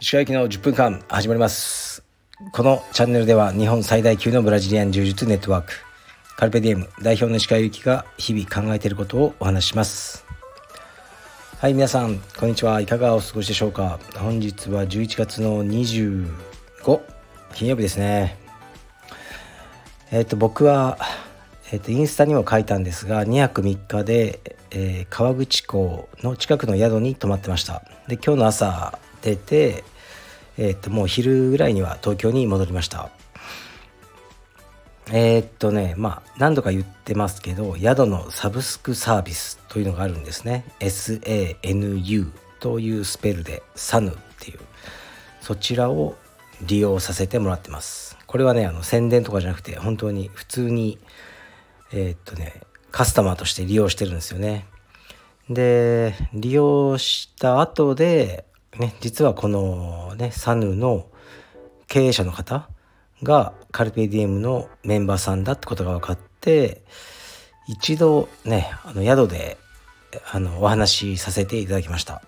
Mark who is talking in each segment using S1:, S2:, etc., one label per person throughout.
S1: 石川行きの10分間始まります。このチャンネルでは日本最大級のブラジリアン柔術ネットワークカルペディエム代表の石川由紀が日々考えていることをお話しします。はい皆さんこんにちは。いかがお過ごしでしょうか。本日は11月の25金曜日ですね。えっ、ー、と僕はえーと、インスタにも書いたんですが2泊3日で、えー、川口港の近くの宿に泊まってました。で今日の朝出て、えーと、もう昼ぐらいには東京に戻りました。えー、っとねまあ何度か言ってますけど宿のサブスクサービスというのがあるんですね。SANU というスペルで SAN っていう。そちらを利用させてもらってます。これはねあの宣伝とかじゃなくて本当に普通にえー、っとねカスタマーとして利用してるんですよね。で利用した後でね実はこのねサヌの経営者の方がカルペディエムのメンバーさんだってことが分かって一度ねあの宿であのお話しさせていただきました。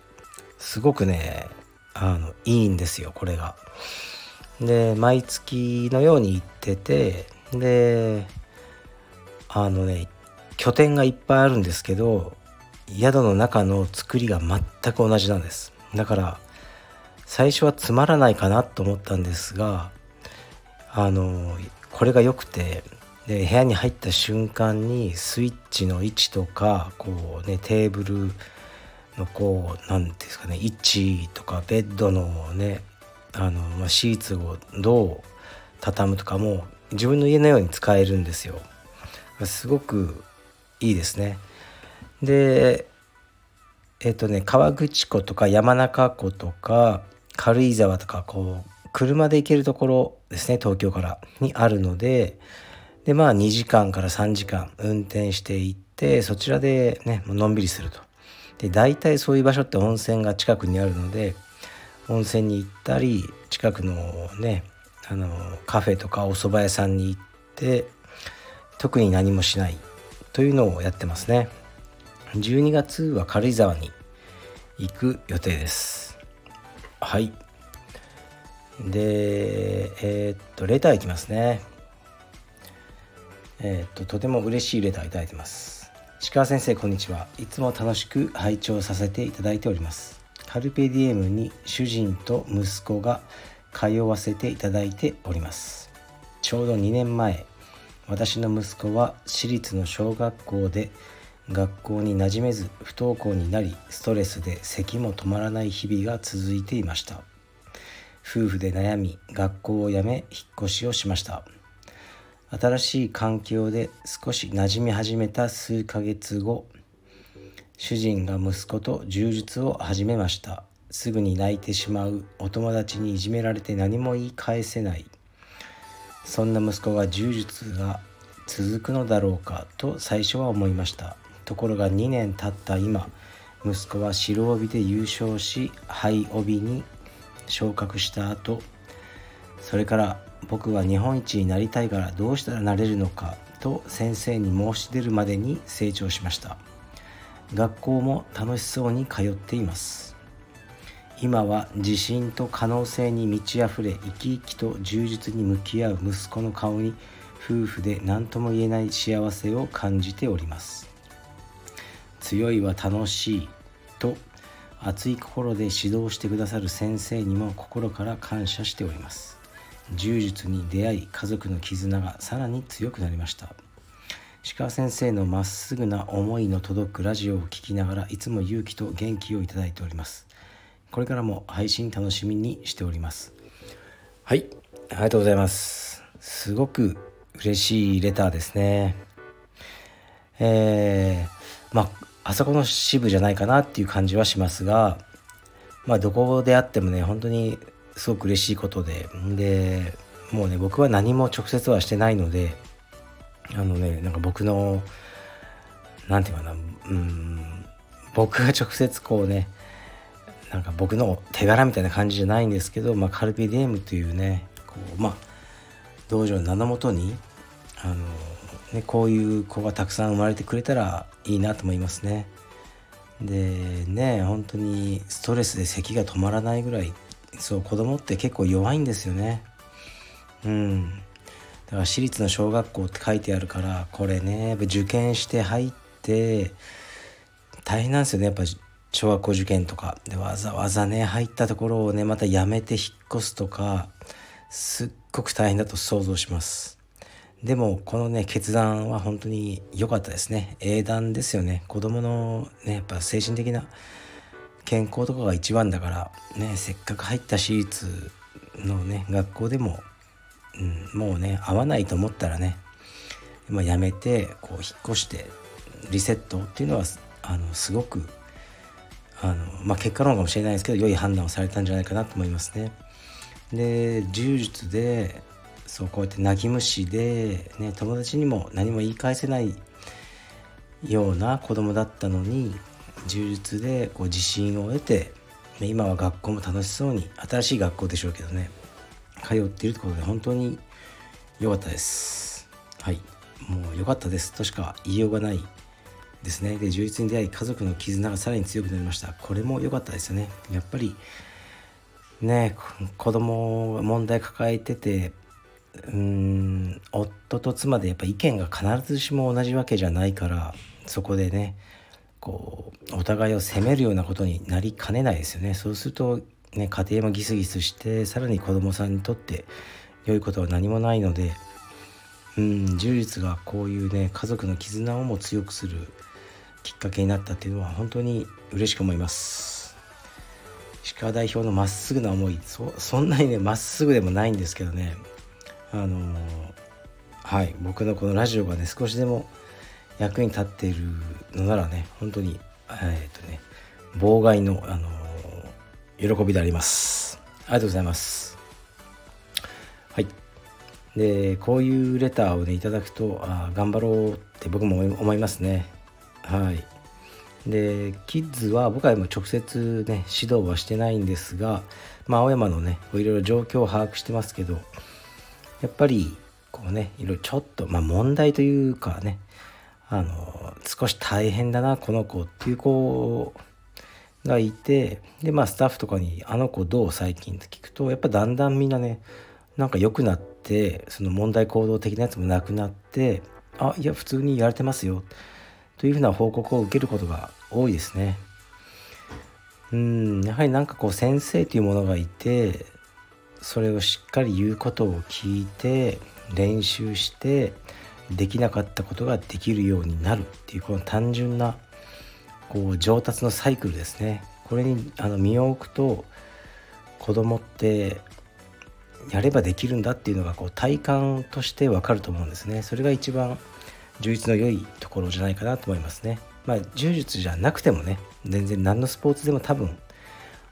S1: すごくねあのいいんですよこれが。で毎月のように行っててであのね拠点がいっぱいあるんですけど宿の中の作りが全く同じなんですだから最初はつまらないかなと思ったんですがあのこれが良くてで部屋に入った瞬間にスイッチの位置とかこうねテーブルのこう何ですかね位置とかベッドのねあの、まあ、シーツをどう畳むとかも自分の家のように使えるんですよ。すごくいいですね。でえっ、とね河口湖とか山中湖とか軽井沢とかこう車で行けるところですね東京からにあるのででまあ2時間から3時間運転して行ってそちらでねのんびりすると。で大体そういう場所って温泉が近くにあるので温泉に行ったり近くのねあのカフェとかお蕎麦屋さんに行って特に何もしないというのをやってますね。12月は軽井沢に行く予定です。はい。でえー、っとレターいきますね。えー、っととても嬉しいレターいただいてます。鹿先生こんにちは。いつも楽しく拝聴させていただいております。カルペディエムに主人と息子が通わせていただいております。ちょうど2年前私の息子は私立の小学校で学校に馴染めず不登校になりストレスで咳も止まらない日々が続いていました。夫婦で悩み学校を辞め引っ越しをしました。新しい環境で少し馴染み始めた数ヶ月後主人が息子と柔術を始めました。すぐに泣いてしまうお友達にいじめられて何も言い返せない。そんな息子が柔術が続くのだろうかと最初は思いました。ところが2年経った今息子は白帯で優勝し灰帯に昇格した後それから僕は日本一になりたいからどうしたらなれるのかと先生に申し出るまでに成長しました。学校も楽しそうに通っています。今は自信と可能性に満ち溢れ生き生きと充実に向き合う息子の顔に夫婦で何とも言えない幸せを感じております。強いは楽しいと熱い心で指導してくださる先生にも心から感謝しております。柔術に出会い家族の絆がさらに強くなりました。石川先生のまっすぐな思いの届くラジオを聴きながらいつも勇気と元気をいただいております。これからも配信楽しみにしております。はい。ありがとうございます。すごく嬉しいレターですね。えー、まああそこの支部じゃないかなっていう感じはしますがまあどこであってもね本当にすごく嬉しいことででもうね僕は何も直接はしてないのであのねなんか僕の何て言うかなうん僕が直接こうねなんか僕の手柄みたいな感じじゃないんですけど、まあ、カルピディエムというねこう、まあ、道場の名のもとにあの、ね、こういう子がたくさん生まれてくれたらいいなと思いますね。でね本当にストレスで咳が止まらないぐらいそう子供って結構弱いんですよね。うんだから私立の小学校って書いてあるからこれね受験して入って大変なんですよねやっぱ小学校受験とかでわざわざね入ったところをねまたやめて引っ越すとかすっごく大変だと想像します。でもこのね決断は本当に良かったですね。英断ですよね。子供のねやっぱ精神的な健康とかが一番だからねせっかく入った私立のね学校でも、うん、もうね合わないと思ったらね、まあ、やめてこう引っ越してリセットっていうのはあのすごくあの、まあ、結果論かもしれないですけど良い判断をされたんじゃないかなと思いますね。で柔術でそうこうやって泣き虫で、ね、友達にも何も言い返せないような子供だったのに柔術でこう自信を得て、ね、今は学校も楽しそうに新しい学校でしょうけどね通っているってことで本当に良かったですはいもう良かったですとしか言いようがないですね。で充実に出会い家族の絆がさらに強くなりました。これも良かったですよね。やっぱりね子供が問題抱えててうん夫と妻でやっぱ意見が必ずしも同じわけじゃないからそこでねこうお互いを責めるようなことになりかねないですよね。そうすると、ね、家庭もギスギスしてさらに子供さんにとって良いことは何もないのでうん柔術がこういうね家族の絆をも強くするきっかけになったっていうのは本当に嬉しく思います。石川代表のまっすぐな思いそそんなにねまっすぐでもないんですけどね。あのー、はい僕のこのラジオがね少しでも役に立っているのならね本当にえっ、とね妨害の、あのー、喜びであります。ありがとうございます。はい。でこういうレターをねいただくとあ頑張ろうって僕も思いますね。はいでキッズは僕はも直接ね指導はしてないんですが、まあ、青山のねいろいろ状況を把握してますけどやっぱりこうねいろいろちょっとまあ問題というかねあの少し大変だなこの子っていう子がいてでまあスタッフとかに「あの子どう最近?」って聞くとやっぱだんだんみんなねなんか良くなってその問題行動的なやつもなくなって「あいや普通にやれてますよ」というふうな報告を受けることが多いですね。うんやはりなんかこう先生というものがいてそれをしっかり言うことを聞いて練習してできなかったことができるようになるっていうこの単純なこう上達のサイクルですねこれにあの身を置くと子供ってやればできるんだっていうのがこう体感としてわかると思うんですねそれが一番充実の良いところじゃないかなと思いますね。まあ、柔術じゃなくてもね全然何のスポーツでも多分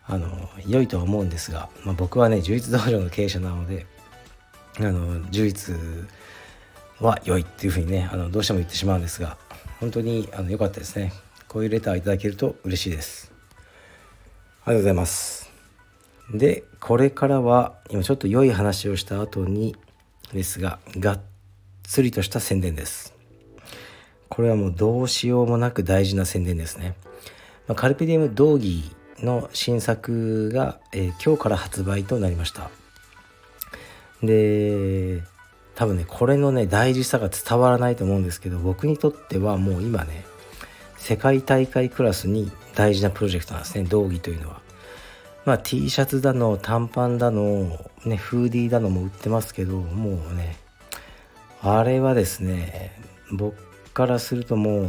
S1: あの良いとは思うんですが、まあ、僕はね柔術道場の経営者なのであの柔術は良いっていうふうにねあのどうしても言ってしまうんですが本当にあの良かったですね。こういうレターいただけると嬉しいです。ありがとうございます。でこれからは今ちょっと良い話をした後にですががっつりとした宣伝です。これはもうどうしようもなく大事な宣伝ですね。まあ、カルペディウム道義の新作が、えー、今日から発売となりました。で、多分ね、これのね、大事さが伝わらないと思うんですけど、僕にとってはもう今ね、世界大会クラスに大事なプロジェクトなんですね、道義というのは。まあ T シャツだの、短パンだの、ね、フーディーだのも売ってますけど、もうね、あれはですね、僕からするともう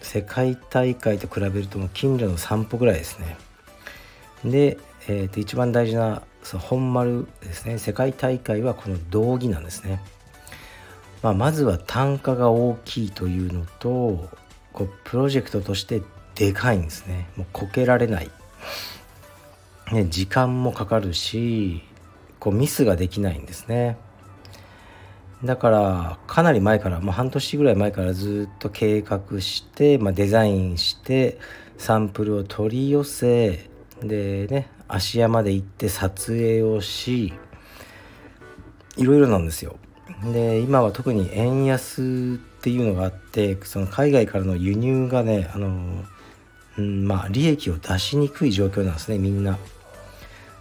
S1: 世界大会と比べるともう近所の散歩ぐらいですね。で、えー、と一番大事なその本丸ですね。世界大会はこの道着なんですね、まあ、まずは単価が大きいというのとこうプロジェクトとしてでかいんですね。もうこけられない、ね、時間もかかるしこうミスができないんですね。だからかなり前からもう半年ぐらい前からずっと計画して、まあ、デザインしてサンプルを取り寄せでね芦屋まで行って撮影をしいろいろなんですよで今は特に円安っていうのがあってその海外からの輸入がねあの、うん、まあ利益を出しにくい状況なんですねみんな。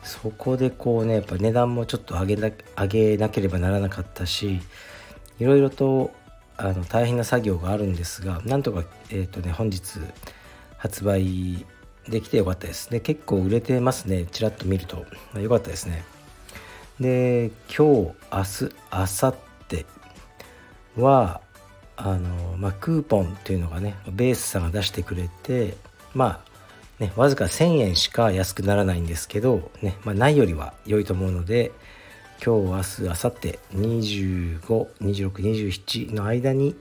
S1: そこでこうねやっぱ値段もちょっと上げな上げなければならなかったしいろいろとあの大変な作業があるんですがなんとか、えーとね、本日発売できてよかったです。で結構売れてますね。ちらっと見ると。よかったですね。で今日明日明後日はあの、まあ、クーポンっていうのがねベースさんが出してくれてまあねわずか1000円しか安くならないんですけどね、まあ、ないよりは良いと思うので今日明日明後日252627の間に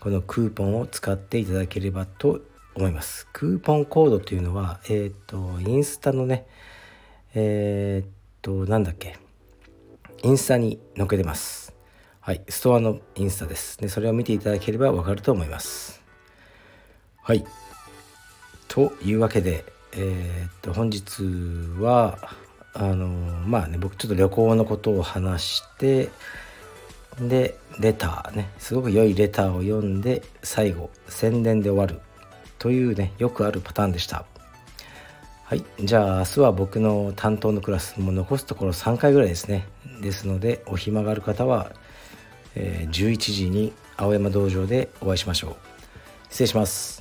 S1: このクーポンを使っていただければと思います。クーポンコードというのはえっ、ー、とインスタのねえっ、ー、となんだっけインスタに載っけてます。はいストアのインスタです。でそれを見ていただければわかると思います。はい。というわけでえっ、と本日はあのまあね僕ちょっと旅行のことを話してでレターねすごく良いレターを読んで最後宣伝で終わるというねよくあるパターンでした。はいじゃあ明日は僕の担当のクラスも残すところ3回ぐらいですね。ですのでお暇がある方は、えー、11時に青山道場でお会いしましょう。失礼します。